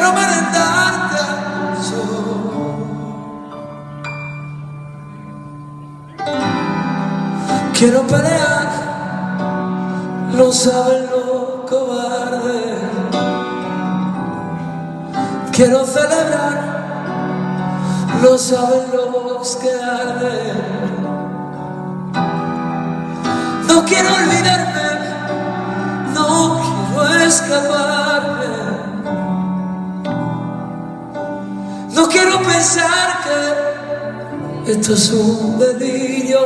quiero merendarte al. Quiero pelear, lo saben los cobardes. Quiero celebrar, lo saben los que arden. No quiero olvidarme, no quiero escaparme. pensar que esto es un delirio.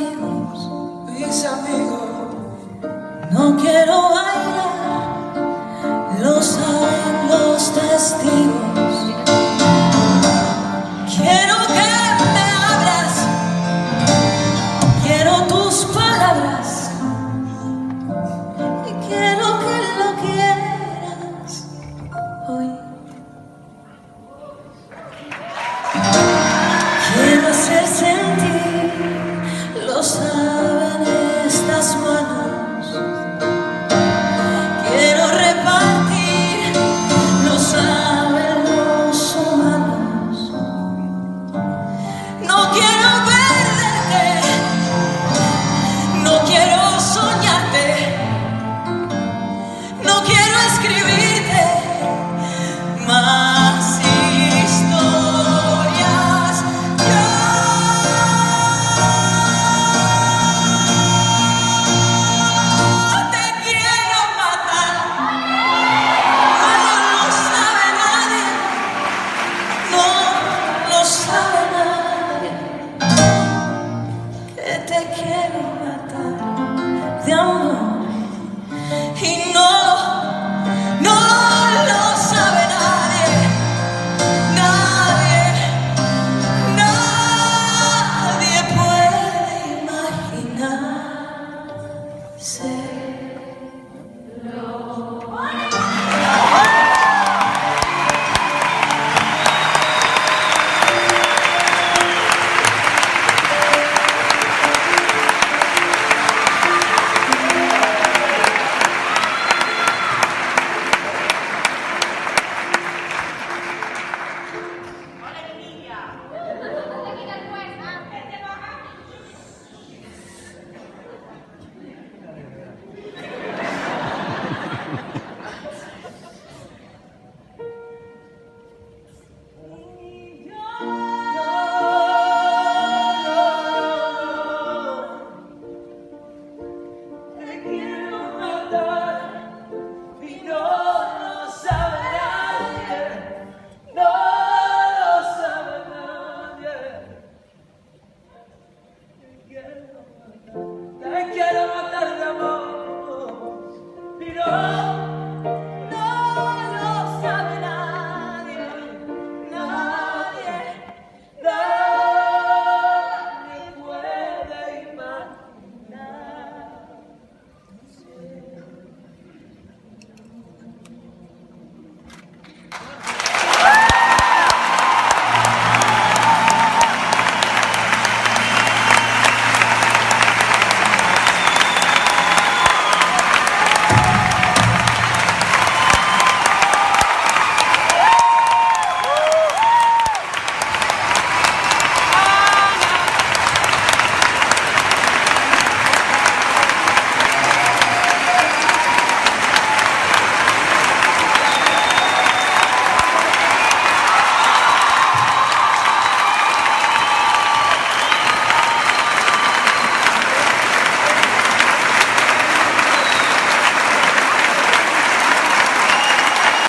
amigos, mis amigos, no quiero